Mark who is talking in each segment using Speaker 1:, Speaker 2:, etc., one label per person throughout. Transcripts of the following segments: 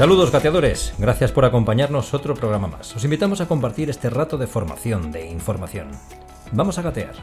Speaker 1: Saludos gateadores, gracias por acompañarnos otro programa más. Os invitamos a compartir este rato de formación, de información. Vamos a gatear.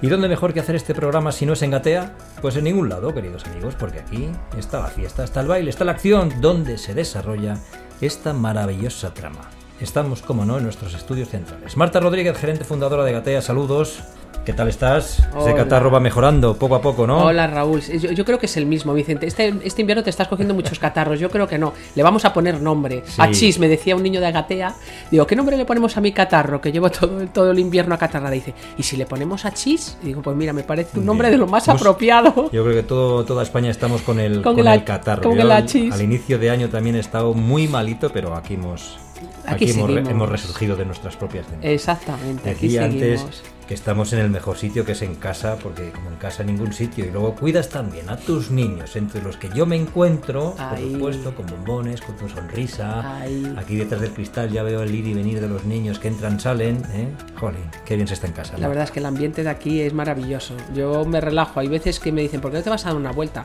Speaker 1: ¿Y dónde mejor que hacer este programa si no es en Gatea? Pues en ningún lado, queridos amigos, porque aquí está la fiesta, está el baile, está la acción, donde se desarrolla esta maravillosa trama. Estamos, como no, en nuestros estudios centrales. Marta Rodríguez, gerente fundadora de Gatea, saludos. ¿Qué tal estás? Ese
Speaker 2: Hola.
Speaker 1: catarro va mejorando poco a poco, ¿no?
Speaker 2: Hola Raúl, yo, yo creo que es el mismo, Vicente. Este, este invierno te estás cogiendo muchos catarros, yo creo que no. Le vamos a poner nombre.
Speaker 1: Sí.
Speaker 2: Achis, me decía un niño de Agatea. Digo, ¿qué nombre le ponemos a mi catarro? Que llevo todo, el- todo el invierno a catarra. Dice, ¿y si le ponemos Achis? Y digo, pues mira, me parece un nombre de lo más apropiado.
Speaker 1: Yo creo que todo, toda España estamos con el,
Speaker 2: Con
Speaker 1: con
Speaker 2: el
Speaker 1: catarro.
Speaker 2: con el
Speaker 1: al-
Speaker 2: hachís.
Speaker 1: Al inicio de año también he estado muy malito, pero aquí hemos,
Speaker 2: Aquí
Speaker 1: aquí hemos, resurgido de nuestras propias cenizas.
Speaker 2: Exactamente, aquí
Speaker 1: Decía antes que estamos en el mejor sitio que es en casa, porque como en casa ningún sitio. Y luego cuidas también a tus niños, entre los que yo me encuentro,
Speaker 2: Ay.
Speaker 1: por supuesto, con bombones, con tu sonrisa.
Speaker 2: Ay.
Speaker 1: Aquí detrás del cristal ya veo el ir y venir de los niños que entran, salen. ¿eh? Jolín, qué bien se está en casa.
Speaker 2: La verdad es que el ambiente de aquí es maravilloso. Yo me relajo. Hay veces que me dicen, ¿por qué no te vas a dar una vuelta?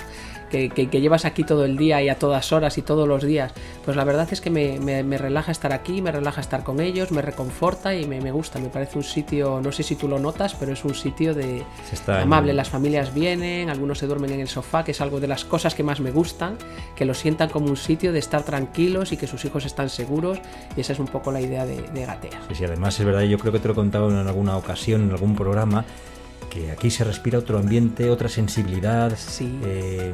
Speaker 2: Que, que- que llevas aquí todo el día y a todas horas y todos los días. Pues la verdad es que me, me- me relaja estar aquí, me relaja estar con ellos, me reconforta y me, me gusta. Me parece un sitio, no sé si tú lo notas, pero es un sitio de amable.
Speaker 1: en-
Speaker 2: Las familias vienen, algunos se duermen en el sofá, que es algo de las cosas que más me gustan, que lo sientan como un sitio de estar tranquilos y que sus hijos están seguros. Y esa es un poco la idea de, de Gatea.
Speaker 1: Sí, sí, además es verdad, yo creo que te lo he contado en alguna ocasión, en algún programa, que aquí se respira otro ambiente, otra sensibilidad,
Speaker 2: Sí.
Speaker 1: eh,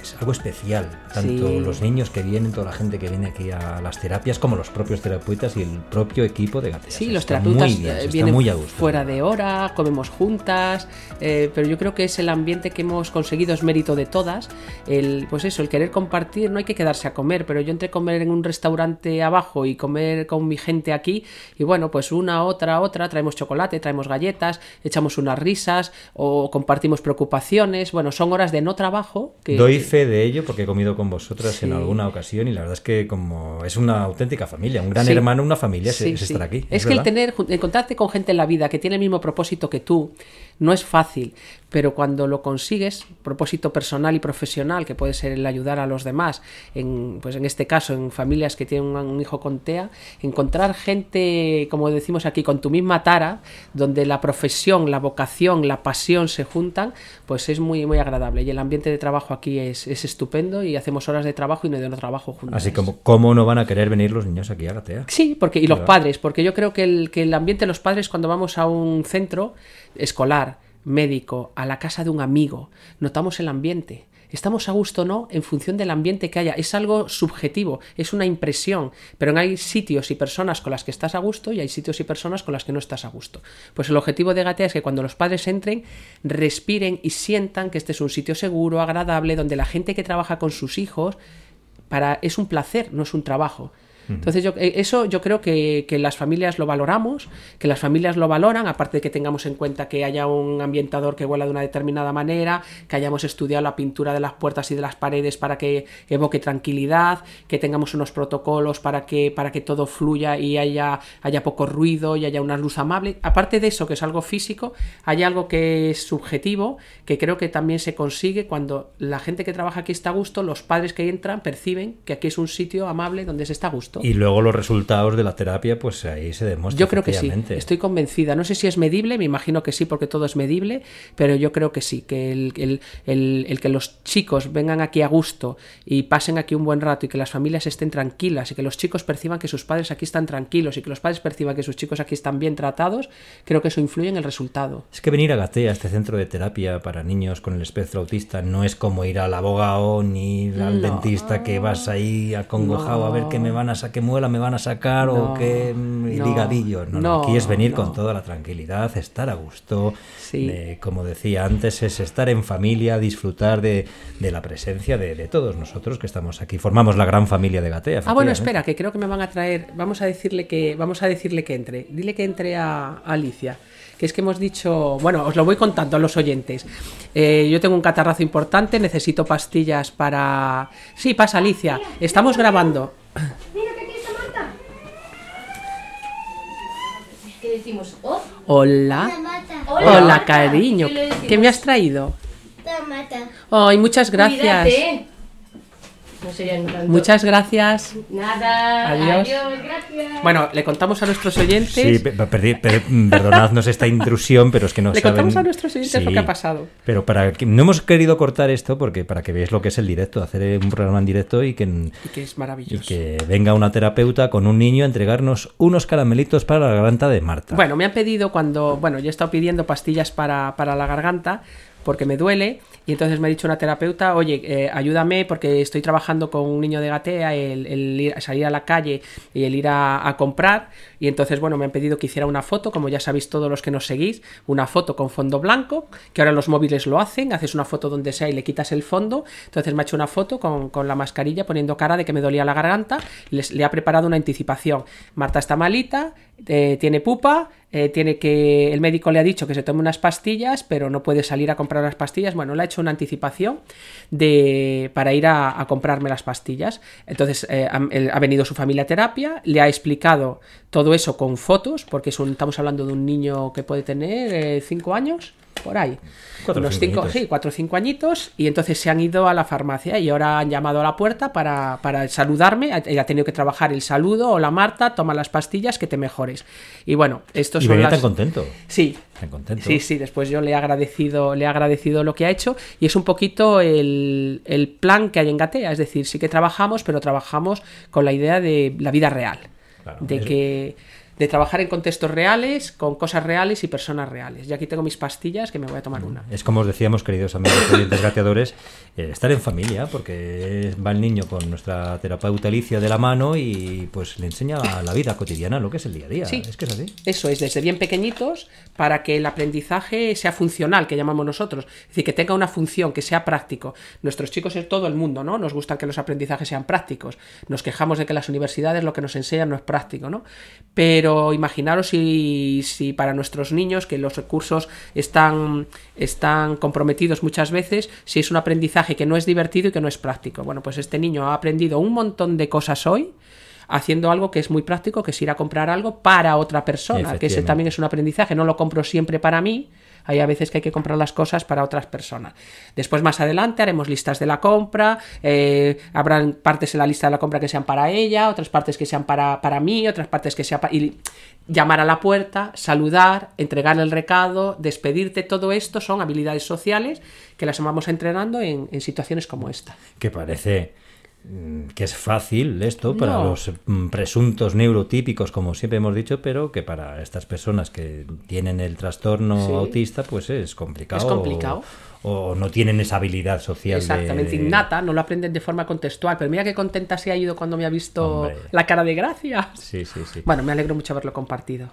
Speaker 1: es algo especial. Tanto
Speaker 2: Sí.
Speaker 1: los niños que vienen, toda la gente que viene aquí a las terapias, como los propios terapeutas y el propio equipo de Gatea.
Speaker 2: Sí,
Speaker 1: Se
Speaker 2: los terapeutas eh, vienen
Speaker 1: muy a gusto.
Speaker 2: fuera de hora, comemos juntas, eh, pero yo creo que es el ambiente que hemos conseguido, es mérito de todas. El, pues eso, el querer compartir, no hay que quedarse a comer, pero yo entre comer en un restaurante abajo y comer con mi gente aquí, y bueno, pues una, otra, otra, traemos chocolate, traemos galletas, echamos unas risas o compartimos preocupaciones. Bueno, son horas de no trabajo que.
Speaker 1: Doy fe de ello porque he comido con vosotras
Speaker 2: Sí.
Speaker 1: en alguna ocasión y la verdad es que como es una auténtica familia, un gran
Speaker 2: Sí.
Speaker 1: hermano, una familia es-
Speaker 2: Sí,
Speaker 1: es, estar aquí.
Speaker 2: Es, que el tener, encontrarte con gente en la vida que tiene el mismo propósito que tú no es fácil, pero cuando lo consigues, propósito personal y profesional, que puede ser el ayudar a los demás, en, pues en este caso en familias que tienen un, hijo con TEA, encontrar gente, como decimos aquí, con tu misma tara, donde la profesión, la vocación, la pasión se juntan, pues es muy, muy agradable. Y el ambiente de trabajo aquí es, es estupendo y hacemos horas de trabajo y no de no trabajo juntos.
Speaker 1: Así como, ¿cómo no van a querer venir los niños aquí a Gatea?
Speaker 2: Sí, porque, y los
Speaker 1: ¿Verdad?
Speaker 2: padres, porque yo creo que el, que el ambiente de los padres cuando vamos a un centro escolar, médico, a la casa de un amigo, notamos el ambiente. Estamos a gusto o no en función del ambiente que haya. Es algo subjetivo, es una impresión. Pero hay sitios y personas con las que estás a gusto y hay sitios y personas con las que no estás a gusto. Pues el objetivo de Gatea es que cuando los padres entren, respiren y sientan que este es un sitio seguro, agradable, donde la gente que trabaja con sus hijos para es un placer, no es un trabajo. Entonces, yo, eh, eso yo creo que, que las familias lo valoramos, que las familias lo valoran, aparte de que tengamos en cuenta que haya un ambientador que huela de una determinada manera, que hayamos estudiado la pintura de las puertas y de las paredes para que evoque tranquilidad, que tengamos unos protocolos para que, para que todo fluya y haya, haya poco ruido y haya una luz amable. Aparte de eso, que es algo físico, hay algo que es subjetivo, que creo que también se consigue cuando la gente que trabaja aquí está a gusto, los padres que entran perciben que aquí es un sitio amable donde se está a gusto.
Speaker 1: Y luego los resultados de la terapia, pues ahí se demuestra.
Speaker 2: Yo creo que sí, estoy convencida. No sé si es medible, me imagino que sí, porque todo es medible, pero yo creo que sí, que el, el- el- el que los chicos vengan aquí a gusto y pasen aquí un buen rato y que las familias estén tranquilas y que los chicos perciban que sus padres aquí están tranquilos y que los padres perciban que sus chicos aquí están bien tratados, creo que eso influye en el resultado.
Speaker 1: Es que venir a Gatea, este centro de terapia para niños con el espectro autista, no es como ir al abogado ni al
Speaker 2: No.
Speaker 1: dentista que vas ahí acongojado a ver qué me van a casa, qué muela me van a sacar
Speaker 2: No,
Speaker 1: o qué mm,
Speaker 2: no,
Speaker 1: ligadillo. No, no,
Speaker 2: no,
Speaker 1: aquí es venir
Speaker 2: no.
Speaker 1: con toda la tranquilidad, estar a gusto.
Speaker 2: Sí.
Speaker 1: eh, como decía antes, es estar en familia, disfrutar de, de la presencia de, de todos nosotros que estamos aquí. Formamos la gran familia de Gatea.
Speaker 2: Ah, bueno, espera, que creo que me van a traer. Vamos a decirle que, vamos a decirle que entre. Dile que entre a, a Alicia. Que es que hemos dicho. Bueno, os lo voy contando a los oyentes. Eh, yo tengo un catarrazo importante, necesito pastillas para. Sí, pasa, Alicia. Estamos grabando.
Speaker 3: Mira que aquí está Marta. ¿Qué decimos? Oh,
Speaker 2: Hola. Hola, cariño.
Speaker 3: ¿Qué
Speaker 2: me has traído?
Speaker 3: Mata.
Speaker 2: Ay, muchas gracias.
Speaker 3: Cuídate.
Speaker 2: Muchas gracias.
Speaker 3: Nada.
Speaker 2: Adiós.
Speaker 3: gracias.
Speaker 2: Bueno, le contamos a nuestros oyentes.
Speaker 1: Sí, pe- pe- per- perdonadnos esta intrusión, pero es que no
Speaker 2: Le
Speaker 1: saben...
Speaker 2: contamos a nuestros oyentes lo que ha pasado.
Speaker 1: Pero para que no hemos querido cortar esto porque para que veáis lo que es el directo, hacer un programa en directo y que,
Speaker 2: Y que es
Speaker 1: y
Speaker 2: maravilloso.
Speaker 1: que venga una terapeuta con un niño a entregarnos unos caramelitos para la garganta de Marta.
Speaker 2: Bueno, me han pedido cuando, bueno, yo he estado pidiendo pastillas para, para la garganta porque me duele y entonces me ha dicho una terapeuta, oye, eh, ayúdame porque estoy trabajando con un niño de gatea, el, el ir- salir a la calle y el ir a, a comprar y entonces, bueno, me han pedido que hiciera una foto, como ya sabéis todos los que nos seguís, una foto con fondo blanco, que ahora los móviles lo hacen, haces una foto donde sea y le quitas el fondo, entonces me ha hecho una foto con, con la mascarilla poniendo cara de que me dolía la garganta, les, le ha preparado una anticipación. Marta está malita, eh, tiene pupa, eh, tiene que el médico le ha dicho que se tome unas pastillas, pero no puede salir a comprar las pastillas. Bueno, le ha hecho una anticipación de para ir a, comprarme las pastillas. Entonces eh, ha, ha venido su familia a terapia, le ha explicado todo eso con fotos, porque es un- estamos hablando de un niño que puede tener 5 años, por ahí.
Speaker 1: Cuatro
Speaker 2: Unos
Speaker 1: cinco añitos.
Speaker 2: sí, cuatro o cinco añitos, y entonces se han ido a la farmacia y ahora han llamado a la puerta para, para saludarme. Ha, ha tenido que trabajar el saludo, hola Marta, toma las pastillas que te mejores. Y bueno,
Speaker 1: y
Speaker 2: son
Speaker 1: venía
Speaker 2: las...
Speaker 1: tan contento.
Speaker 2: Sí,
Speaker 1: Tan contento.
Speaker 2: Sí, sí, después yo le he agradecido, le he agradecido lo que ha hecho y es un poquito el, el plan que hay en Gatea, es decir, sí que trabajamos, pero trabajamos con la idea de la vida real,
Speaker 1: Claro,
Speaker 2: de
Speaker 1: eso.
Speaker 2: que de trabajar en contextos reales, con cosas reales y personas reales. Y aquí tengo mis pastillas que me voy a tomar una.
Speaker 1: Es como os decíamos, queridos amigos oyentes gateadores, eh, estar en familia, porque va el niño con nuestra terapeuta Alicia de la mano y pues le enseña la vida cotidiana, lo que es el día a día.
Speaker 2: Sí.
Speaker 1: Es que es así.
Speaker 2: Eso es, desde bien pequeñitos, para que el aprendizaje sea funcional, que llamamos nosotros. Es decir, que tenga una función, que sea práctico. Nuestros chicos en todo el mundo, ¿no? Nos gustan que los aprendizajes sean prácticos. Nos quejamos de que las universidades lo que nos enseñan no es práctico, ¿no? Pero imaginaros si, si para nuestros niños, que los recursos están, están comprometidos muchas veces, si es un aprendizaje que no es divertido y que no es práctico. Bueno, pues este niño ha aprendido un montón de cosas hoy haciendo algo que es muy práctico, que es ir a comprar algo para otra persona, que ese también es un aprendizaje, no lo compro siempre para mí, hay a veces que hay que comprar las cosas para otras personas. Después más adelante haremos listas de la compra, eh, habrán partes en la lista de la compra que sean para ella, otras partes que sean para, para mí, otras partes que sean para... Y llamar a la puerta, saludar, entregar el recado, despedirte, todo esto son habilidades sociales que las vamos entrenando en, en situaciones como esta.
Speaker 1: Que parece que es fácil esto para
Speaker 2: No.
Speaker 1: los mm, presuntos neurotípicos, como siempre hemos dicho, pero que para estas personas que tienen el trastorno
Speaker 2: Sí.
Speaker 1: autista, pues es complicado.
Speaker 2: Es complicado.
Speaker 1: O, o no tienen esa habilidad social.
Speaker 2: Exactamente,
Speaker 1: de-
Speaker 2: innata, no lo aprenden de forma contextual. Pero mira qué contenta se ha ido cuando me ha visto
Speaker 1: Hombre.
Speaker 2: la cara de gracia.
Speaker 1: Sí, sí, sí.
Speaker 2: Bueno, me alegro mucho haberlo compartido.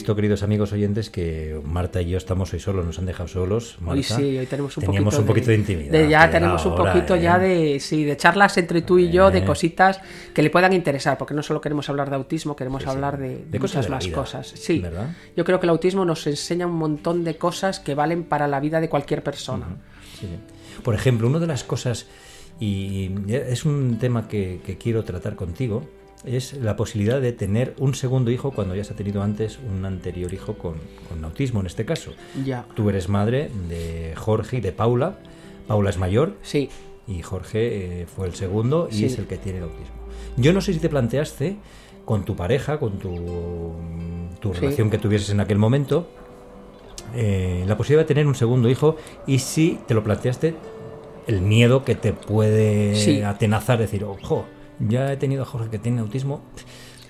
Speaker 1: Visto, queridos amigos oyentes, que Marta y yo estamos hoy solos, nos han dejado solos.
Speaker 2: Hoy sí, hoy tenemos un
Speaker 1: Teníamos
Speaker 2: poquito
Speaker 1: un poquito de, intimidad.
Speaker 2: de- ya
Speaker 1: que era
Speaker 2: tenemos un poquito
Speaker 1: ¿eh?
Speaker 2: ya de sí, de charlas entre tú y yo, de
Speaker 1: Eh.
Speaker 2: cositas que le puedan interesar, porque no solo queremos hablar de autismo, queremos hablar de,
Speaker 1: De
Speaker 2: muchas más
Speaker 1: vida,
Speaker 2: cosas. Sí,
Speaker 1: ¿verdad?
Speaker 2: yo creo que el autismo nos enseña un montón de cosas que valen para la vida de cualquier persona.
Speaker 1: Sí. Por ejemplo, una de las cosas, y es un tema que, que quiero tratar contigo, es la posibilidad de tener un segundo hijo cuando ya se ha tenido antes un anterior hijo con, con autismo, en este caso.
Speaker 2: Ya.
Speaker 1: Tú eres madre de Jorge y de Paula. Paula es mayor
Speaker 2: Sí,
Speaker 1: y Jorge eh, fue el segundo y
Speaker 2: Sí.
Speaker 1: es el que tiene el autismo. Yo no sé si te planteaste con tu pareja, con tu, tu
Speaker 2: Sí.
Speaker 1: relación que tuvieses en aquel momento, eh, la posibilidad de tener un segundo hijo y si te lo planteaste, el miedo que te puede
Speaker 2: Sí.
Speaker 1: atenazar, decir, ojo, ya he tenido a Jorge que tiene autismo.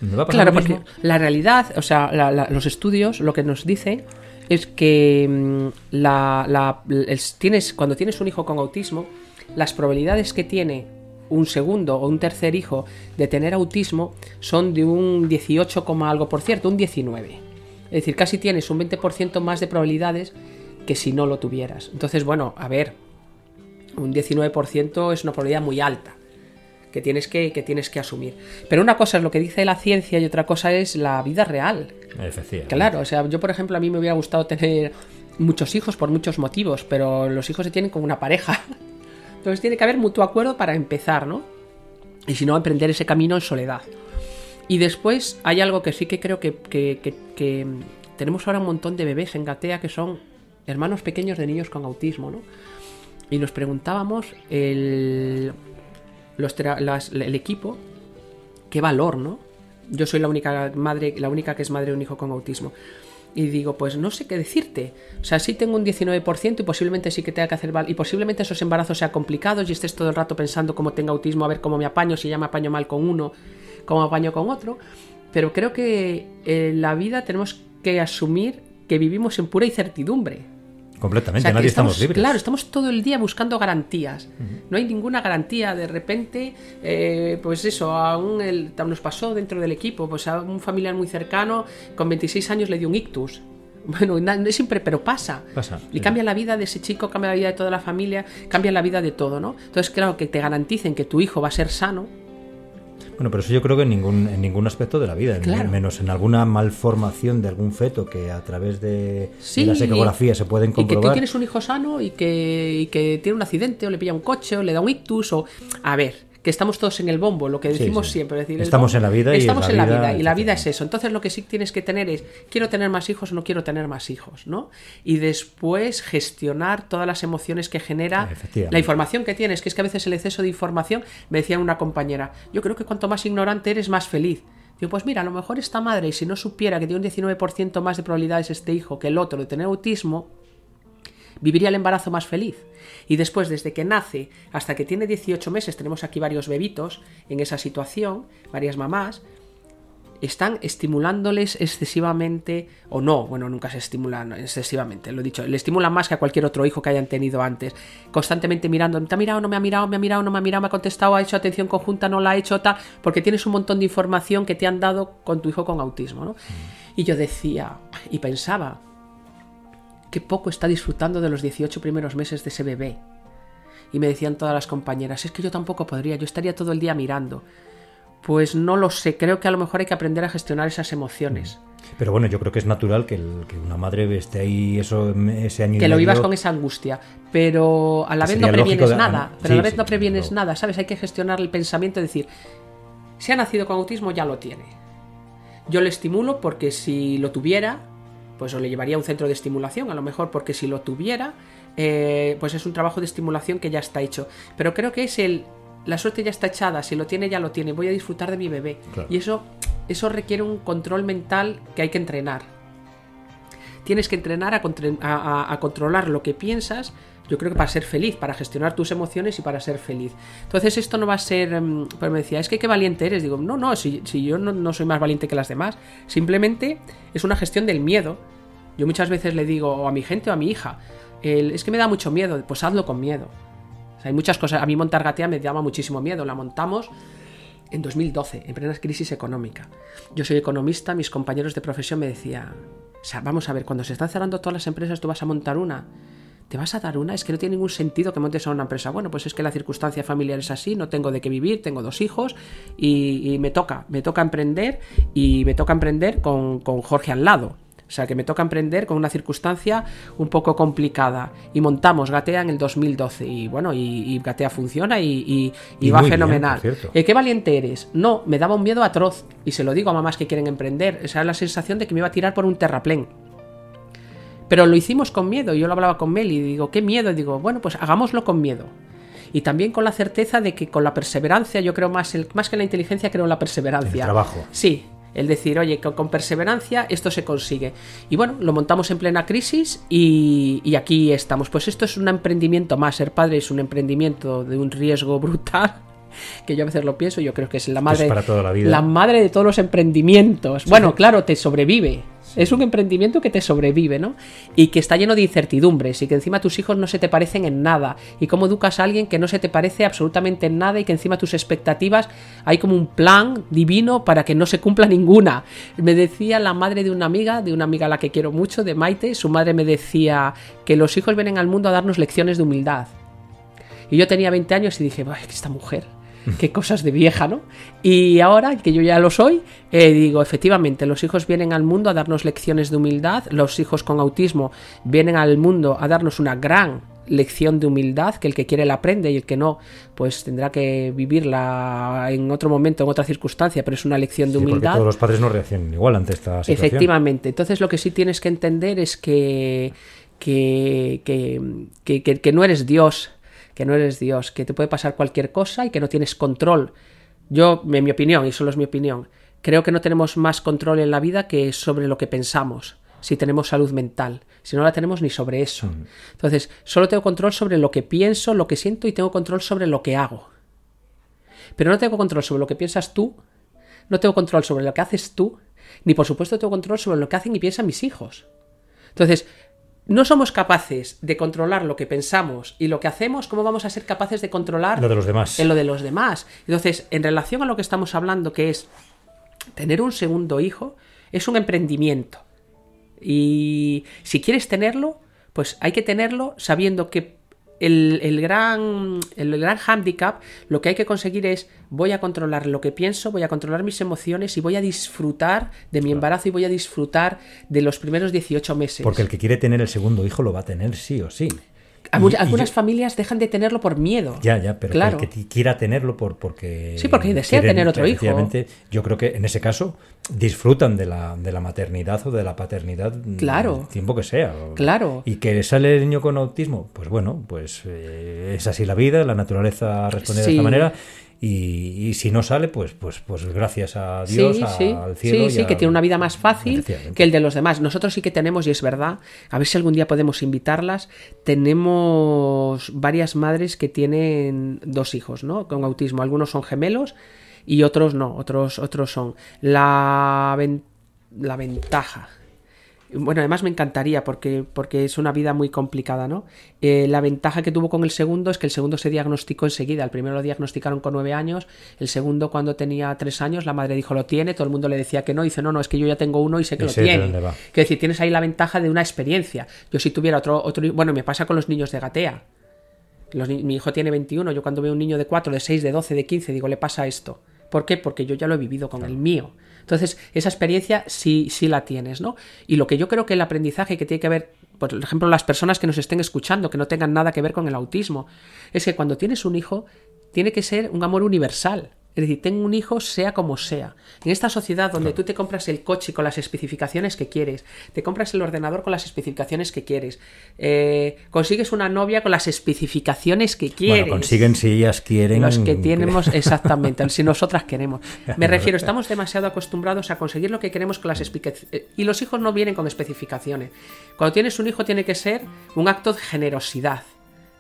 Speaker 1: ¿Me va a pasar
Speaker 2: Claro, porque la realidad, o sea, la- la- los estudios lo que nos dicen es que mm, la, la- el- tienes, cuando tienes un hijo con autismo, las probabilidades que tiene un segundo o un tercer hijo de tener autismo son de un 18, coma algo por ciento, un 19. Es decir, casi tienes un 20% más de probabilidades que si no lo tuvieras. Entonces, bueno, a ver, un 19% es una probabilidad muy alta que tienes que, que tienes que asumir. Pero una cosa es lo que dice la ciencia y otra cosa es la vida real.
Speaker 1: Efectivamente.
Speaker 2: Claro, o sea, yo por ejemplo a mí me hubiera gustado tener muchos hijos por muchos motivos, pero los hijos se tienen con una pareja. Entonces tiene que haber mutuo acuerdo para empezar, ¿no? Y si no, emprender ese camino en soledad. Y después hay algo que sí que creo que, que- que- que tenemos ahora un montón de bebés en Gatea que son hermanos pequeños de niños con autismo, ¿no? Y nos preguntábamos el, los el equipo qué valor, ¿no? Yo soy la única madre, la única que es madre de un hijo con autismo. Y digo, pues no sé qué decirte. O sea, sí tengo un 19% y posiblemente sí que tenga que hacer... Y posiblemente esos embarazos sean complicados y estés todo el rato pensando cómo tenga autismo, a ver cómo me apaño, si ya me apaño mal con uno, cómo me apaño con otro. Pero creo que en la vida tenemos que asumir que vivimos en pura incertidumbre.
Speaker 1: Completamente,
Speaker 2: O sea, que
Speaker 1: nadie estamos, libres.
Speaker 2: Claro, estamos todo el día buscando garantías. No hay ninguna garantía. De repente, eh, pues eso, a un, el- nos pasó dentro del equipo, pues a un familiar muy cercano, con 26 años le dio un ictus. Bueno, na- es siempre, pero pasa.
Speaker 1: Pasa,
Speaker 2: Y
Speaker 1: sí.
Speaker 2: cambia la vida de ese chico, cambia la vida de toda la familia, cambia la vida de todo, ¿no? Entonces, claro, que te garanticen que tu hijo va a ser sano,
Speaker 1: Bueno, pero eso yo creo que en ningún, en ningún aspecto de la vida, en-
Speaker 2: Claro.
Speaker 1: menos en alguna malformación de algún feto que a través de,
Speaker 2: Sí,
Speaker 1: de las ecografías se pueden
Speaker 2: Y que tú
Speaker 1: comprobar.
Speaker 2: tienes un hijo sano y que, y que tiene un accidente o le pilla un coche o le da un ictus o... A ver, que estamos todos en el bombo, lo que decimos
Speaker 1: sí.
Speaker 2: siempre. es decir,
Speaker 1: Estamos
Speaker 2: bombo-
Speaker 1: en la vida
Speaker 2: Estamos
Speaker 1: la
Speaker 2: en la
Speaker 1: vida,
Speaker 2: vida y la vida es eso. Entonces lo que sí tienes que tener es, quiero tener más hijos o no quiero tener más hijos, ¿no? Y después gestionar todas las emociones que genera la información que tienes, que es que a veces el exceso de información, me decía una compañera, yo creo que cuanto más ignorante eres, más feliz. Digo, pues mira, a lo mejor esta madre, y si no supiera que tiene un 19% más de probabilidades este hijo que el otro de tener autismo, viviría el embarazo más feliz. Y después, desde que nace hasta que tiene 18 meses, tenemos aquí varios bebitos en esa situación, varias mamás, están estimulándoles excesivamente, o no, bueno, nunca se estimulan excesivamente, lo he dicho, le estimulan más que a cualquier otro hijo que hayan tenido antes, constantemente mirando, ¿te ha mirado, no me ha mirado, me ha mirado, no me ha mirado, me ha contestado, ha hecho atención conjunta, no la ha hecho, tal, porque tienes un montón de información que te han dado con tu hijo con autismo, ¿no? Y yo decía, y pensaba, qué poco está disfrutando de los 18 primeros meses de ese bebé. Y me decían todas las compañeras, es que yo tampoco podría, yo estaría todo el día mirando. Pues no lo sé, creo que a lo mejor hay que aprender a gestionar esas emociones.
Speaker 1: Pero bueno, yo creo que es natural que, el- que una madre esté ahí eso, ese año y
Speaker 2: Que lo
Speaker 1: medio.
Speaker 2: vivas con esa angustia, pero a la vez no previenes
Speaker 1: de-
Speaker 2: nada, pero a la vez
Speaker 1: sí,
Speaker 2: no previenes nada, ¿sabes? Hay que gestionar el pensamiento y decir, si ha nacido con autismo ya lo tiene. Yo le estimulo porque si lo tuviera, pues o le llevaría a un centro de estimulación, a lo mejor porque si lo tuviera, eh, pues es un trabajo de estimulación que ya está hecho. Pero creo que es el, la suerte ya está echada, si lo tiene ya lo tiene, voy a disfrutar de mi bebé.
Speaker 1: Claro.
Speaker 2: Y eso, eso requiere un control mental que hay que entrenar tienes que entrenar a, controlar lo que piensas, yo creo que para ser feliz, para gestionar tus emociones y para ser feliz. Entonces esto no va a ser, em, pues me decía, es que qué valiente eres. Digo, no, no, si, yo no, soy más valiente que las demás, simplemente es una gestión del miedo. Yo muchas veces le digo a mi gente o a mi hija, es que me da mucho miedo, pues hazlo con miedo. Hay muchas cosas, a mí montar gatea me daba muchísimo miedo, la montamos en 2012, en plena crisis económica. Yo soy economista, mis compañeros de profesión me decían, o sea, vamos a ver, cuando se están cerrando todas las empresas, tú vas a montar una. ¿Te vas a dar una? Es que no tiene ningún sentido que montes a una empresa. Bueno, pues es que la circunstancia familiar es así, no tengo de qué vivir, tengo dos hijos y, y me toca, me toca emprender y me toca emprender con, con Jorge al lado. O sea, que me toca emprender con una circunstancia un poco complicada. Y montamos Gatea en el 2012. Y bueno, y, y Gatea funciona y, y- y
Speaker 1: Y
Speaker 2: va
Speaker 1: bien,
Speaker 2: fenomenal.
Speaker 1: cierto.
Speaker 2: Eh, qué valiente eres. No, me daba un miedo atroz. Y se lo digo a mamás que quieren emprender. Esa es la sensación de que me iba a tirar por un terraplén. Pero lo hicimos con miedo. Yo lo hablaba con Mel y digo, ¿qué miedo? Y digo, bueno, pues hagámoslo con miedo. Y también con la certeza de que con la perseverancia, yo creo más, el, más que en la inteligencia, creo en la perseverancia.
Speaker 1: El trabajo.
Speaker 2: Sí, el decir, oye, con perseverancia esto se consigue. Y bueno, lo montamos en plena crisis y, y aquí estamos. Pues esto es un emprendimiento más. Ser padre es un emprendimiento de un riesgo brutal. Que yo a veces lo pienso, yo creo que es la madre,
Speaker 1: para toda la vida.
Speaker 2: la madre de todos los emprendimientos. Bueno, claro, te sobrevive. Es un emprendimiento que te sobrevive, ¿no? Y que está lleno de incertidumbres y que encima tus hijos no se te parecen en nada. Y cómo educas a alguien que no se te parece absolutamente en nada y que encima tus expectativas hay como un plan divino para que no se cumpla ninguna. Me decía la madre de una amiga, de una amiga a la que quiero mucho, de Maite, su madre me decía que los hijos vienen al mundo a darnos lecciones de humildad. Y yo tenía 20 años y dije, "Ay, esta mujer, qué cosas de vieja, ¿no? Y ahora que yo ya lo soy, eh, digo, efectivamente, los hijos vienen al mundo a darnos lecciones de humildad, los hijos con autismo vienen al mundo a darnos una gran lección de humildad, que el que quiere la aprende y el que no, pues tendrá que vivirla en otro momento, en otra circunstancia, pero es una lección de
Speaker 1: Sí, porque
Speaker 2: humildad.
Speaker 1: todos los padres no reaccionan igual ante esta situación.
Speaker 2: Efectivamente. Entonces lo que sí tienes que entender es que, que- que- que no eres Dios, que no eres Dios, que te puede pasar cualquier cosa y que no tienes control. Yo, en mi opinión, y solo es mi opinión, creo que no tenemos más control en la vida que sobre lo que pensamos, si tenemos salud mental. Si no la tenemos ni sobre eso. Entonces, solo tengo control sobre lo que pienso, lo que siento y tengo control sobre lo que hago. Pero no tengo control sobre lo que piensas tú, no tengo control sobre lo que haces tú, ni por supuesto tengo control sobre lo que hacen y piensan mis hijos. Entonces, no somos capaces de controlar lo que pensamos y lo que hacemos, ¿cómo vamos a ser capaces de controlar
Speaker 1: Lo de los demás.
Speaker 2: en lo de los demás? Entonces, en relación a lo que estamos hablando, que es tener un segundo hijo, es un emprendimiento. Y si quieres tenerlo, pues hay que tenerlo sabiendo que el, el gran, el gran handicap, lo que hay que conseguir es voy a controlar lo que pienso, voy a controlar mis emociones y voy a disfrutar de mi embarazo y voy a disfrutar de los primeros 18 meses.
Speaker 1: Porque el que quiere tener el segundo hijo lo va a tener sí o sí.
Speaker 2: Algu-
Speaker 1: Y- y
Speaker 2: algunas
Speaker 1: yo-
Speaker 2: familias dejan de tenerlo por miedo.
Speaker 1: Ya, ya, pero
Speaker 2: claro.
Speaker 1: el que quiera tenerlo por, porque...
Speaker 2: Sí, porque desea tener otro hijo.
Speaker 1: Yo creo que en ese caso disfrutan de la, de la maternidad o de la paternidad mm,
Speaker 2: Claro.
Speaker 1: el tiempo que sea.
Speaker 2: Claro.
Speaker 1: Y que sale el niño con autismo, pues bueno, pues eh, es así la vida, la naturaleza responde de
Speaker 2: Sí.
Speaker 1: esta manera. Y, y si no sale, pues, pues, pues gracias a Dios,
Speaker 2: sí,
Speaker 1: a-
Speaker 2: sí,
Speaker 1: al cielo.
Speaker 2: sí,
Speaker 1: y
Speaker 2: sí,
Speaker 1: a-
Speaker 2: que tiene una vida más fácil que el de los demás. Nosotros sí que tenemos, y es verdad, a ver si algún día podemos invitarlas, tenemos varias madres que tienen dos hijos, ¿no? Con autismo. Algunos son gemelos y otros no, otros, otros son. La, ven- la ventaja. Bueno, además me encantaría porque, porque es una vida muy complicada, ¿no? Eh, la ventaja que tuvo con el segundo es que el segundo se diagnosticó enseguida. El primero lo diagnosticaron con nueve años, el segundo cuando tenía tres años, la madre dijo lo tiene, todo el mundo le decía que no, dice no, no, es que yo ya tengo uno y sé que
Speaker 1: Y
Speaker 2: lo
Speaker 1: sé
Speaker 2: tiene. Que decir, tienes ahí la ventaja de una experiencia. Yo si tuviera otro, otro bueno, me pasa con los niños de Gatea. Los mi hijo tiene 21, yo cuando veo un niño de 4, de 6, de 12, de 15, digo, le pasa esto. ¿Por qué? Porque yo ya lo he vivido con el mío. Entonces, esa experiencia sí, sí la tienes, ¿no? Y lo que yo creo que el aprendizaje que tiene que ver, por ejemplo, las personas que nos estén escuchando, que no tengan nada que ver con el autismo, es que cuando tienes un hijo, tiene que ser un amor universal. Es decir, tengo un hijo sea como sea. En esta sociedad donde tú te compras el coche con las especificaciones que quieres, te compras el ordenador con las especificaciones que quieres, eh, consigues una novia con las especificaciones que quieres.
Speaker 1: Bueno, consiguen si ellas quieren.
Speaker 2: Los que tenemos, exactamente, si nosotras queremos. Me refiero, estamos demasiado acostumbrados a conseguir lo que queremos con las explicaciones. Y los hijos no vienen con especificaciones. Cuando tienes un hijo tiene que ser un acto de generosidad.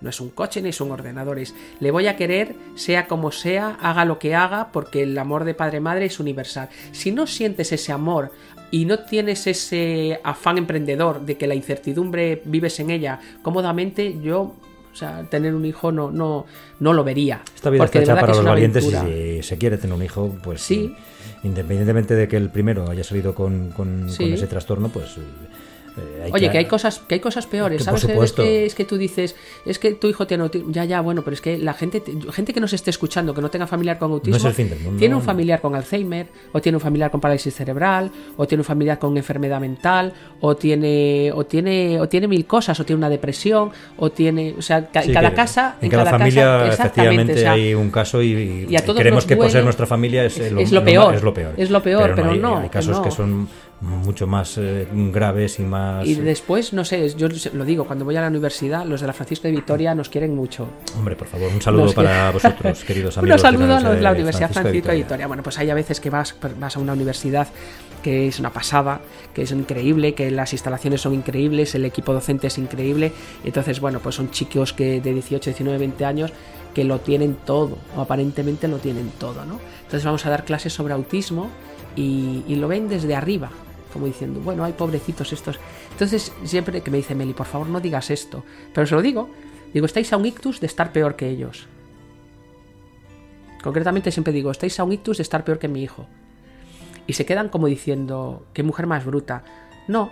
Speaker 2: No es un coche ni es un ordenador, es le voy a querer, sea como sea, haga lo que haga, porque el amor de padre-madre es universal. Si no sientes ese amor y no tienes ese afán emprendedor de que la incertidumbre vives en ella cómodamente, yo, o sea, tener un hijo no, no, no lo vería.
Speaker 1: Esta vida está hecha para los valientes y si se quiere tener un hijo, pues
Speaker 2: Sí.
Speaker 1: independientemente de que el primero haya salido con, con-
Speaker 2: Sí.
Speaker 1: con ese trastorno, pues eh,
Speaker 2: Oye, que hay cosas, que hay cosas peores,
Speaker 1: Que
Speaker 2: ¿sabes? Es que, es que tú dices, es que tu hijo tiene autismo. Ya, ya, bueno, pero es que la gente, gente que nos esté escuchando, que no tenga familiar con autismo,
Speaker 1: es el fin del mundo.
Speaker 2: tiene un familiar con Alzheimer, o tiene un familiar con parálisis cerebral, o tiene un familiar con enfermedad mental, o tiene, o tiene, o tiene mil cosas, o tiene una depresión, o tiene, o sea, ca-
Speaker 1: Sí,
Speaker 2: cada casa,
Speaker 1: en cada, familia efectivamente
Speaker 2: o sea,
Speaker 1: hay un caso y,
Speaker 2: y nos
Speaker 1: que por ser nuestra familia es,
Speaker 2: Es-
Speaker 1: lo,
Speaker 2: es lo peor.
Speaker 1: es lo peor
Speaker 2: Es lo peor, pero
Speaker 1: hay,
Speaker 2: no,
Speaker 1: hay casos
Speaker 2: no.
Speaker 1: que son mucho más eh, graves y más
Speaker 2: y después, no sé, yo lo digo, cuando voy a la universidad, los de la Francisco de Vitoria nos quieren mucho.
Speaker 1: hombre por favor un saludo para vosotros queridos amigos
Speaker 2: Un saludo a los de la Universidad Francisco, de
Speaker 1: Vitoria.
Speaker 2: Vitoria. Bueno, pues hay a veces que vas, vas a una universidad que es una pasada, que es increíble, que las instalaciones son increíbles, el equipo docente es increíble. Entonces, bueno, pues son chicos que de 18, 19, 20 años que lo tienen todo, o aparentemente lo tienen todo, ¿no? Entonces vamos a dar clases sobre autismo y, y lo ven desde arriba, como diciendo, bueno, hay pobrecitos estos. Entonces, siempre que me dice Meli, por favor, no digas esto, pero se lo digo, digo, estáis a un ictus de estar peor que ellos. Concretamente siempre digo, estáis a un ictus de estar peor que mi hijo. Y se quedan como diciendo, qué mujer más bruta. No,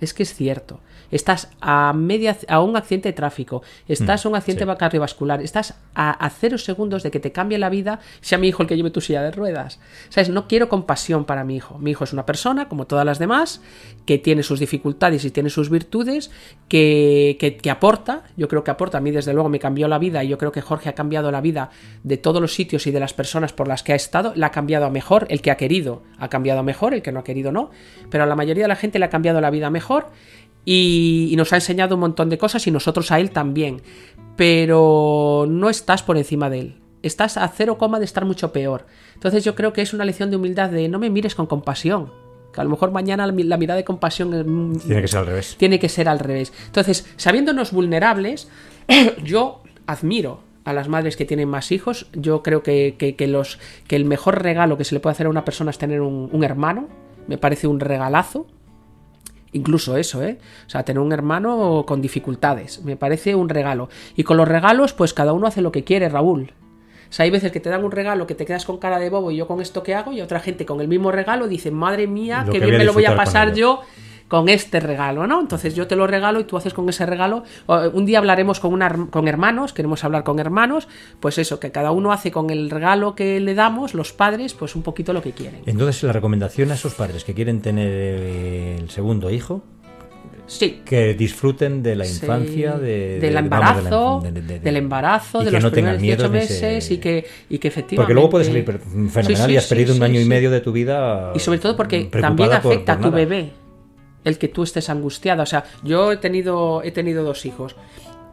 Speaker 2: es que es cierto. Estás a media a un accidente de tráfico, estás a un accidente
Speaker 1: sí.
Speaker 2: cardiovascular, estás a, a cero segundos de que te cambie la vida, sea mi hijo el que lleve tu silla de ruedas. ¿Sabes? No quiero compasión para mi hijo. Mi hijo es una persona, como todas las demás, que tiene sus dificultades y tiene sus virtudes, que, que, que aporta. Yo creo que aporta. A mí, desde luego, me cambió la vida y yo creo que Jorge ha cambiado la vida de todos los sitios y de las personas por las que ha estado. La ha cambiado a mejor. El que ha querido ha cambiado a mejor, el que no ha querido no. Pero a la mayoría de la gente le ha cambiado la vida mejor y, y, nos ha enseñado un montón de cosas y nosotros a él también. Pero no estás por encima de él. Estás a cero coma de estar mucho peor. Entonces yo creo que es una lección de humildad de no me mires con compasión. Que a lo mejor mañana la mirada de compasión
Speaker 1: tiene que ser al revés.
Speaker 2: Tiene que ser al revés. Entonces, sabiéndonos vulnerables, yo admiro a las madres que tienen más hijos. Yo creo que, que, que, los, que el mejor regalo que se le puede hacer a una persona es tener un, un hermano. Me parece un regalazo. Incluso eso, ¿eh? O sea, tener un hermano con dificultades. Me parece un regalo. Y con los regalos, pues cada uno hace lo que quiere, Raúl. O sea, hay veces que te dan un regalo que te quedas con cara de bobo y yo con esto que hago, y otra gente con el mismo regalo dice, madre mía, que bien me lo voy a pasar
Speaker 1: ello".
Speaker 2: yo con este regalo, ¿no? Entonces yo te lo regalo y tú haces con ese regalo. Un día hablaremos con, una, con hermanos, queremos hablar con hermanos, pues eso, que cada uno hace con el regalo que le damos, los padres, pues un poquito lo que quieren.
Speaker 1: Entonces, la recomendación a esos padres que quieren tener eh, el segundo hijo,
Speaker 2: Sí.
Speaker 1: que disfruten de la
Speaker 2: Sí,
Speaker 1: infancia, de,
Speaker 2: del
Speaker 1: de-
Speaker 2: embarazo,
Speaker 1: de de- de-
Speaker 2: del embarazo,
Speaker 1: y
Speaker 2: de
Speaker 1: que
Speaker 2: los
Speaker 1: no tengan
Speaker 2: primeros
Speaker 1: miedo
Speaker 2: 18
Speaker 1: en ese-
Speaker 2: meses y que, y que efectivamente...
Speaker 1: Porque luego puede salir fenomenal
Speaker 2: Sí,
Speaker 1: y has perdido un año y medio de tu vida.
Speaker 2: Y sobre todo porque también afecta a tu
Speaker 1: nada.
Speaker 2: bebé el que tú estés angustiada. O sea, yo he tenido, he tenido dos hijos.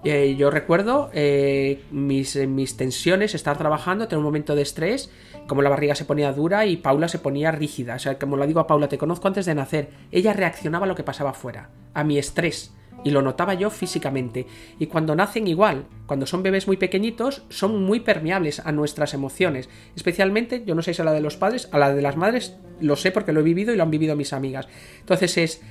Speaker 2: Eh, yo recuerdo eh, mis, eh, mis tensiones, estar trabajando, tener un momento de estrés, como la barriga se ponía dura y Paula se ponía rígida. O sea, como le digo a Paula, te conozco antes de nacer. Ella reaccionaba a lo que pasaba afuera, a mi estrés. Y lo notaba yo físicamente. Y cuando nacen igual, cuando son bebés muy pequeñitos, son muy permeables a nuestras emociones. Especialmente, yo no sé si a la de los padres, a la de las madres, lo sé porque lo he vivido y lo han vivido mis amigas. Entonces es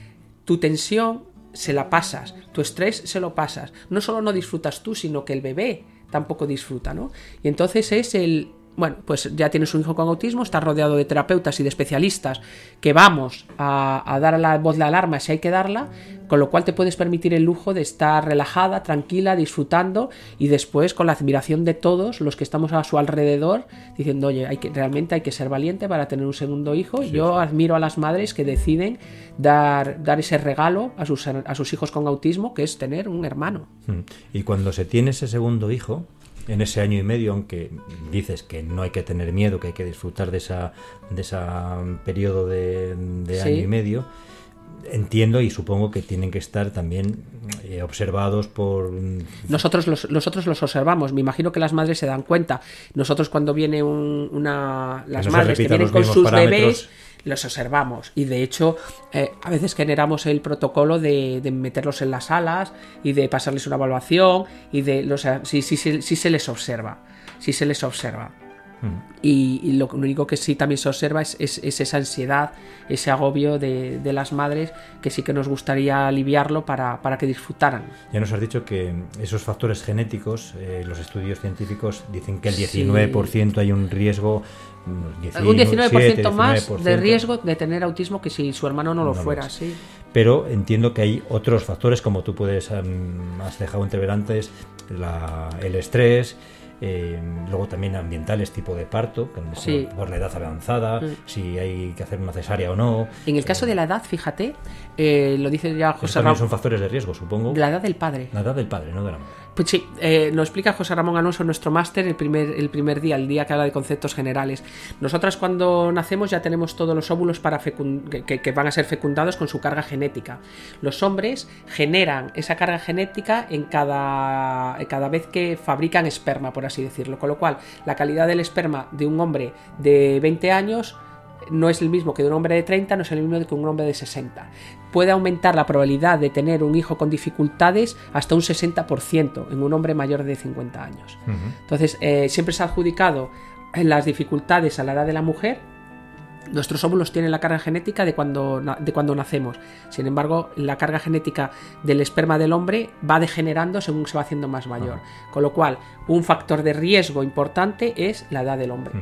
Speaker 2: tu tensión se la pasas, tu estrés se lo pasas. No solo no disfrutas tú, sino que el bebé tampoco disfruta, ¿no? Y entonces es el, bueno, pues ya tienes un hijo con autismo, estás rodeado de terapeutas y de especialistas que vamos a, a dar a la voz de alarma si hay que darla, con lo cual te puedes permitir el lujo de estar relajada, tranquila, disfrutando y después con la admiración de todos los que estamos a su alrededor diciendo, oye, hay que, realmente hay que ser valiente para tener un segundo hijo. Yo admiro a las madres que deciden dar, dar ese regalo a sus, a sus hijos con autismo, que es tener un hermano.
Speaker 1: Mm. Y cuando se tiene ese segundo hijo, en ese año y medio, aunque dices que no hay que tener miedo, que hay que disfrutar de esa de ese periodo de, de
Speaker 2: Sí.
Speaker 1: año y medio, entiendo y supongo que tienen que estar también eh, observados por
Speaker 2: Nosotros los, nosotros los observamos, me imagino que las madres se dan cuenta. Nosotros cuando viene un- una... Las
Speaker 1: no
Speaker 2: madres que vienen con sus bebés, los observamos. Y de hecho, eh, a veces generamos el protocolo de, de meterlos en las salas y de pasarles una evaluación y de... Sea, sí, sí, sí, sí se les observa, sí se les observa. Y, y lo único que sí también se observa es, es- es esa ansiedad, ese agobio de, de las madres que sí que nos gustaría aliviarlo para, para que disfrutaran.
Speaker 1: Ya nos has dicho que esos factores genéticos, eh, los estudios científicos dicen que el
Speaker 2: Sí.
Speaker 1: 19% hay un riesgo. mm,
Speaker 2: un 19% más
Speaker 1: 19%,
Speaker 2: de riesgo de tener autismo que si su hermano no lo
Speaker 1: No
Speaker 2: fuera, sí.
Speaker 1: Pero entiendo que hay otros factores, como tú puedes, mm, has dejado entrever antes, la- el estrés, eh, luego también ambientales, tipo de parto, que
Speaker 2: Sí.
Speaker 1: por la edad avanzada,
Speaker 2: Mm.
Speaker 1: si hay que hacer una cesárea o no.
Speaker 2: En el caso de la edad, fíjate, eh, lo dice ya José
Speaker 1: también
Speaker 2: Ramón,
Speaker 1: son factores de riesgo, supongo.
Speaker 2: la edad del padre.
Speaker 1: La edad del padre, no de la madre.
Speaker 2: Pues sí, eh, lo explica José Ramón Alonso nuestro máster el primer, el primer día, el día que habla de conceptos generales. Nosotras cuando nacemos ya tenemos todos los óvulos para que- que, van a ser fecundados con su carga genética. Los hombres generan esa carga genética en cada, cada vez que fabrican esperma, por así decirlo. Con lo cual, la calidad del esperma de un hombre de 20 años no es el mismo que de un hombre de 30, no es el mismo que un hombre de 60. Puede aumentar la probabilidad de tener un hijo con dificultades hasta un 60% en un hombre mayor de 50 años. Entonces, eh, siempre se ha adjudicado las dificultades a la edad de la mujer. Nuestros óvulos tienen la carga genética de cuando, de cuando nacemos. Sin embargo, la carga genética del esperma del hombre va degenerando según se va haciendo más mayor. Con lo cual, un factor de riesgo importante es la edad del hombre.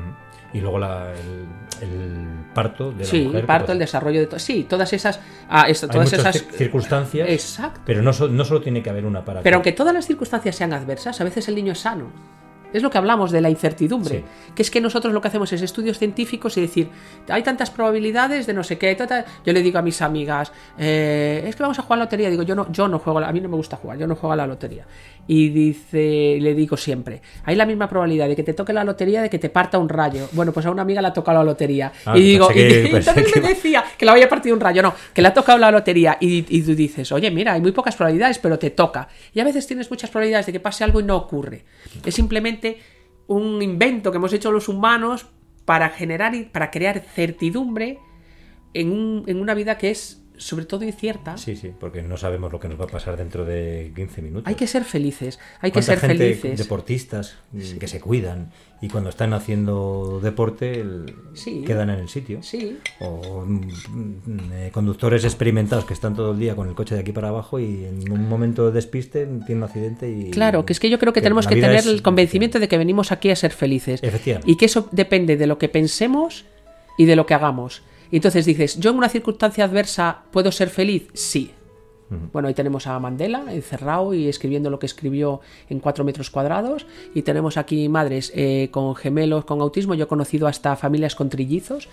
Speaker 1: Y luego la- el, el parto de la
Speaker 2: Sí,
Speaker 1: mujer.
Speaker 2: el parto, el desarrollo de todo. Sí, todas esas. ah, todas esas.
Speaker 1: cir- circunstancias,
Speaker 2: Exacto.
Speaker 1: pero no, so- no solo tiene que haber una para
Speaker 2: Pero
Speaker 1: que-
Speaker 2: aunque todas las circunstancias sean adversas, a veces el niño es sano. Es lo que hablamos de la incertidumbre.
Speaker 1: Sí.
Speaker 2: Que es que nosotros lo que hacemos es estudios científicos y decir, hay tantas probabilidades de no sé qué. ta, ta". Yo le digo a mis amigas, "Eh, es que vamos a jugar a la lotería. Digo, yo no, yo no juego, a mí no me gusta jugar, yo no juego a la lotería. Y dice, le digo siempre, hay la misma probabilidad de que te toque la lotería de que te parta un rayo. Bueno, pues a una amiga le ha tocado la lotería.
Speaker 1: Ah,
Speaker 2: y digo, y,
Speaker 1: que-
Speaker 2: entonces
Speaker 1: que-
Speaker 2: me decía que le había partido un rayo. No, que le ha tocado la lotería. Y, y tú dices, oye, mira, hay muy pocas probabilidades, pero te toca. Y a veces tienes muchas probabilidades de que pase algo y no ocurre. Es simplemente un invento que hemos hecho los humanos para generar y para crear certidumbre en, un- en una vida que es sobre todo incierta.
Speaker 1: Sí, sí, porque no sabemos lo que nos va a pasar dentro de 15 minutos.
Speaker 2: Hay que ser felices, hay que
Speaker 1: ¿Cuánta
Speaker 2: ser
Speaker 1: gente,
Speaker 2: felices.
Speaker 1: deportistas mm, que se cuidan y cuando están haciendo deporte el-
Speaker 2: Sí.
Speaker 1: quedan en el sitio.
Speaker 2: Sí,
Speaker 1: O mm, eh, conductores experimentados que están todo el día con el coche de aquí para abajo y en un momento de despiste tienen un accidente y...
Speaker 2: Claro, que es que yo creo que, tenemos
Speaker 1: la
Speaker 2: que tener el convencimiento de que venimos aquí a ser felices.
Speaker 1: Efectivamente.
Speaker 2: Y que eso depende de lo que pensemos y de lo que hagamos. Y entonces dices, ¿yo en una circunstancia adversa puedo ser feliz? Sí. Bueno, ahí tenemos a Mandela encerrado y escribiendo lo que escribió en cuatro metros cuadrados. Y tenemos aquí madres eh, con gemelos, con autismo. Yo he conocido hasta familias con trillizos.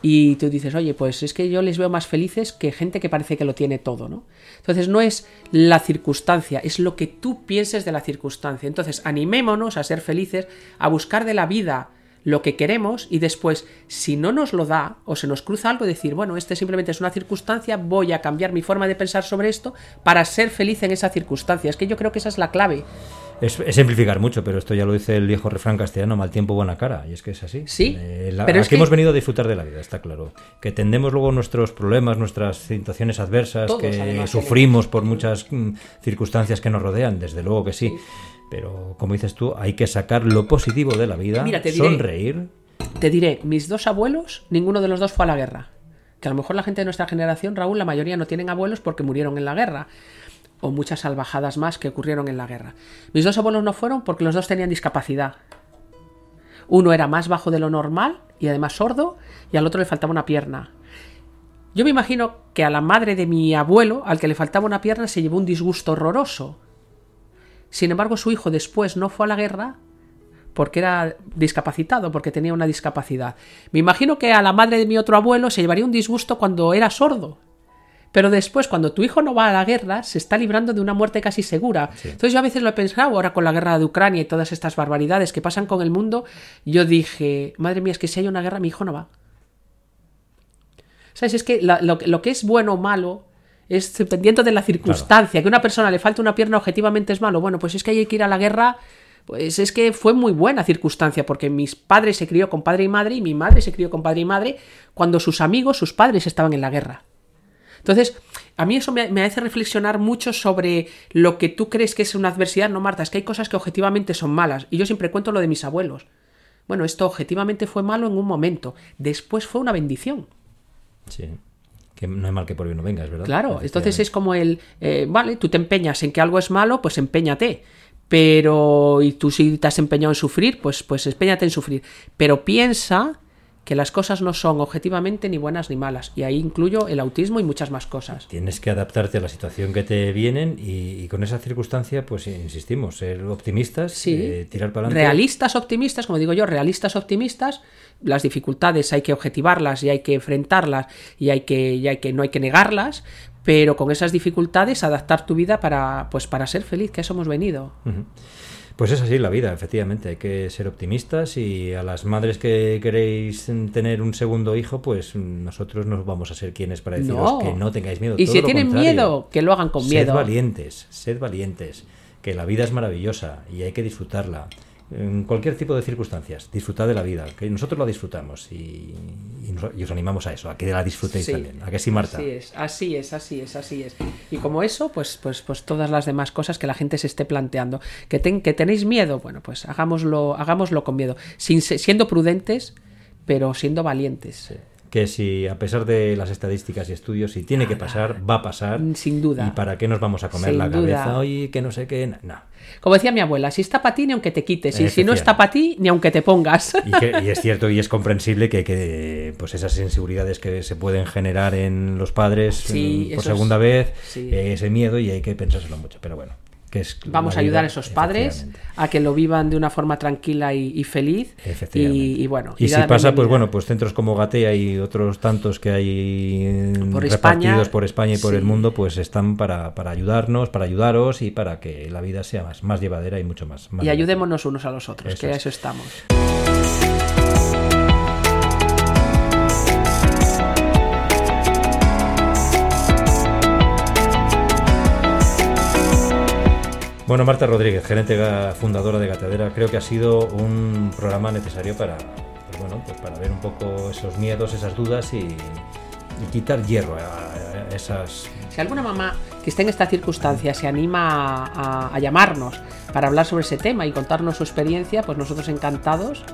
Speaker 2: Y tú dices, oye, pues es que yo les veo más felices que gente que parece que lo tiene todo, ¿no? Entonces no es la circunstancia, es lo que tú pienses de la circunstancia. Entonces animémonos a ser felices, a buscar de la vida lo que queremos y después, si no nos lo da o se nos cruza algo, decir, bueno, este simplemente es una circunstancia, voy a cambiar mi forma de pensar sobre esto para ser feliz en esa circunstancia. Es que yo creo que esa es la clave.
Speaker 1: Es, es simplificar mucho, pero esto ya lo dice el viejo refrán castellano, mal tiempo, buena cara, y es que es así.
Speaker 2: Sí,
Speaker 1: Eh, la-
Speaker 2: pero
Speaker 1: aquí
Speaker 2: es que-
Speaker 1: hemos venido a disfrutar de la vida, está claro. Que tendemos luego nuestros problemas, nuestras situaciones adversas,
Speaker 2: Todos,
Speaker 1: que
Speaker 2: además,
Speaker 1: sufrimos por muchas mm, circunstancias que nos rodean, desde luego que sí. Pero como dices tú, hay que sacar lo positivo de la vida,
Speaker 2: Mira, te diré-
Speaker 1: sonreír.
Speaker 2: Te diré, mis dos abuelos, ninguno de los dos fue a la guerra. Que a lo mejor la gente de nuestra generación, Raúl, la mayoría no tienen abuelos porque murieron en la guerra. O muchas salvajadas más que ocurrieron en la guerra. Mis dos abuelos no fueron porque los dos tenían discapacidad. Uno era más bajo de lo normal y además sordo, y al otro le faltaba una pierna. Yo me imagino que a la madre de mi abuelo, al que le faltaba una pierna, se llevó un disgusto horroroso. Sin embargo, su hijo después no fue a la guerra porque era discapacitado, porque tenía una discapacidad. Me imagino que a la madre de mi otro abuelo se llevaría un disgusto cuando era sordo. Pero después, cuando tu hijo no va a la guerra, se está librando de una muerte casi segura. Entonces yo a veces lo he pensado, ahora con la guerra de Ucrania y todas estas barbaridades que pasan con el mundo, yo dije, madre mía, es que si hay una guerra, mi hijo no va. ¿Sabes? Es que la- lo, lo que es bueno o malo es dependiendo de la circunstancia. Que a una persona le falta una pierna objetivamente es malo. Bueno, pues es que hay que ir a la guerra. Pues es que fue muy buena circunstancia, porque mis padres se crió con padre y madre, y mi madre se crió con padre y madre, cuando sus amigos, sus padres estaban en la guerra. Entonces, a mí eso me, me hace reflexionar mucho sobre lo que tú crees que es una adversidad. No, Marta, es que hay cosas que objetivamente son malas. Y yo siempre cuento lo de mis abuelos. Bueno, esto objetivamente fue malo en un momento. Después fue una bendición.
Speaker 1: Sí. Que no hay mal que por bien no venga, es verdad.
Speaker 2: Claro, entonces es como el, eh, vale, tú te empeñas en que algo es malo, pues empeñate. Pero, y tú si te has empeñado en sufrir, pues, pues empeñate en sufrir. Pero piensa que las cosas no son objetivamente ni buenas ni malas. Y ahí incluyo el autismo y muchas más cosas.
Speaker 1: Tienes que adaptarte a la situación que te vienen y, y con esa circunstancia, pues insistimos, ser optimistas,
Speaker 2: Sí.
Speaker 1: eh, tirar para adelante.
Speaker 2: Realistas optimistas, como digo yo, realistas optimistas, las dificultades hay que objetivarlas y hay que enfrentarlas y hay que, y hay que no hay que negarlas, pero con esas dificultades adaptar tu vida para, pues para ser feliz, que a eso hemos venido.
Speaker 1: Pues es así la vida, efectivamente. Hay que ser optimistas y a las madres que queréis tener un segundo hijo, pues nosotros no vamos a ser quienes para deciros
Speaker 2: No.
Speaker 1: que no tengáis miedo.
Speaker 2: Y
Speaker 1: todo
Speaker 2: si tienen miedo, que lo hagan con
Speaker 1: Sed
Speaker 2: miedo.
Speaker 1: valientes, sed valientes, que la vida es maravillosa y hay que disfrutarla. En cualquier tipo de circunstancias, disfrutad de la vida, que nosotros la disfrutamos y, y nos- y os animamos a eso, a que la disfrutéis
Speaker 2: Sí.
Speaker 1: también. ¿A que sí, Marta?
Speaker 2: Así es, así es, así es, así es. Y como eso, pues, pues, pues todas las demás cosas que la gente se esté planteando. Que, ten- que tenéis miedo, bueno, pues hagámoslo, hagámoslo con miedo. Sin, siendo prudentes, pero siendo valientes.
Speaker 1: Que si a pesar de las estadísticas y estudios, si tiene que pasar, va a pasar.
Speaker 2: Sin duda.
Speaker 1: ¿Y para qué nos vamos a comer
Speaker 2: Sin
Speaker 1: la cabeza hoy? Que no sé qué. No.
Speaker 2: Como decía mi abuela, si está para ti, ni aunque te quites. Y si no está para ti, ni aunque te pongas.
Speaker 1: Y, que- y es cierto y es comprensible que, que, pues esas inseguridades que se pueden generar en los padres
Speaker 2: Sí,
Speaker 1: mm, por
Speaker 2: es-
Speaker 1: segunda vez,
Speaker 2: sí.
Speaker 1: eh, ese miedo y hay que pensárselo mucho. Pero bueno, que es
Speaker 2: Vamos a ayudar
Speaker 1: vida,
Speaker 2: a esos padres a que lo vivan de una forma tranquila y, y feliz.
Speaker 1: Efectivamente.
Speaker 2: Y, y bueno.
Speaker 1: Y si pasa, pues bueno, pues centros como Gatea y otros tantos que hay
Speaker 2: Por
Speaker 1: repartidos
Speaker 2: España,
Speaker 1: por España y por
Speaker 2: sí.
Speaker 1: el mundo, pues están para, para ayudarnos, para ayudaros y para que la vida sea más, más llevadera y mucho más. más
Speaker 2: Y ayudémonos unos a los otros,
Speaker 1: Eso
Speaker 2: que a
Speaker 1: es.
Speaker 2: eso estamos.
Speaker 1: Bueno, Marta Rodríguez, gerente fundadora de Gatadera, creo que ha sido un programa necesario para, pues bueno, pues para ver un poco esos miedos, esas dudas y, quitar hierro a, esas.
Speaker 2: Si alguna mamá que esté en esta circunstancia se anima a llamarnos para hablar sobre ese tema y contarnos su experiencia, pues nosotros encantados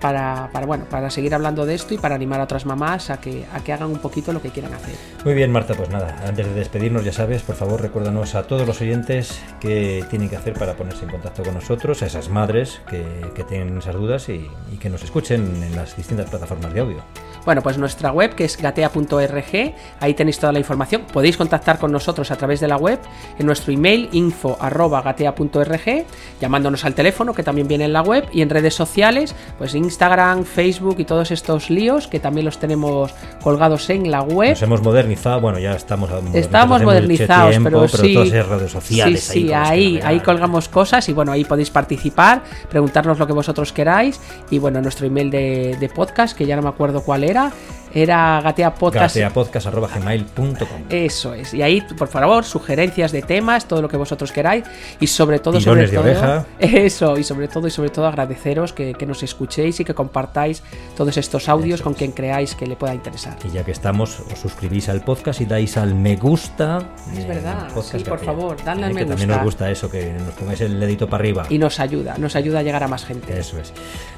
Speaker 2: para, para, bueno, para seguir hablando de esto y para animar a otras mamás a que, a que hagan un poquito lo que quieran hacer.
Speaker 1: Muy bien, Marta, pues nada, antes de despedirnos, ya sabes, por favor, recuérdanos a todos los oyentes qué tienen que hacer para ponerse en contacto con nosotros, a esas madres que, que tienen esas dudas y, y que nos escuchen en las distintas plataformas de audio.
Speaker 2: Bueno, pues nuestra web que es gatea.org, ahí tenéis toda la información. Podéis contactar con nosotros a través de la web, en nuestro email info@gatea.org, llamándonos al teléfono que también viene en la web y en redes sociales, pues Instagram, Facebook y todos estos líos que también los tenemos colgados en la web.
Speaker 1: Nos hemos modernizado, bueno, ya estamos modernizados
Speaker 2: Estamos modernizados,
Speaker 1: tiempo,
Speaker 2: pero, sí.
Speaker 1: todas esas redes sociales
Speaker 2: sí, sí,
Speaker 1: ahí,
Speaker 2: ahí, colgamos cosas y bueno, ahí podéis participar, preguntarnos lo que vosotros queráis y bueno, nuestro email de, de podcast, que ya no me acuerdo cuál era, era gateapodcast.
Speaker 1: gateapodcast.gmail.com
Speaker 2: Eso es. Y ahí, por favor, sugerencias de temas, todo lo que vosotros queráis. Y sobre todo,
Speaker 1: Tirones
Speaker 2: sobre
Speaker 1: de
Speaker 2: todo.
Speaker 1: oreja.
Speaker 2: Eso, y sobre todo, y sobre todo agradeceros que, que nos escuchéis y que compartáis todos estos audios
Speaker 1: Eso
Speaker 2: con
Speaker 1: es.
Speaker 2: quien creáis que le pueda interesar.
Speaker 1: Y ya que estamos, os suscribís al podcast y dais al me gusta.
Speaker 2: Es verdad, sí, por favor, dadle
Speaker 1: Eh,
Speaker 2: al me
Speaker 1: que también nos gusta eso, que nos pongáis el dedito para arriba.
Speaker 2: Y nos ayuda, nos ayuda a llegar a más gente.
Speaker 1: Eso es.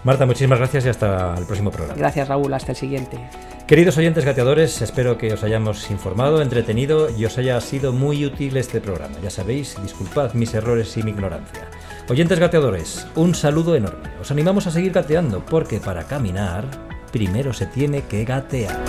Speaker 1: Marta, muchísimas gracias y hasta el próximo programa.
Speaker 2: Gracias, Raúl. Hasta el siguiente.
Speaker 1: Queridos oyentes gateadores, espero que os hayamos informado, entretenido y os haya sido muy útil este programa. Ya sabéis, disculpad mis errores y mi ignorancia. Oyentes gateadores, un saludo enorme. Os animamos a seguir gateando porque para caminar primero se tiene que gatear.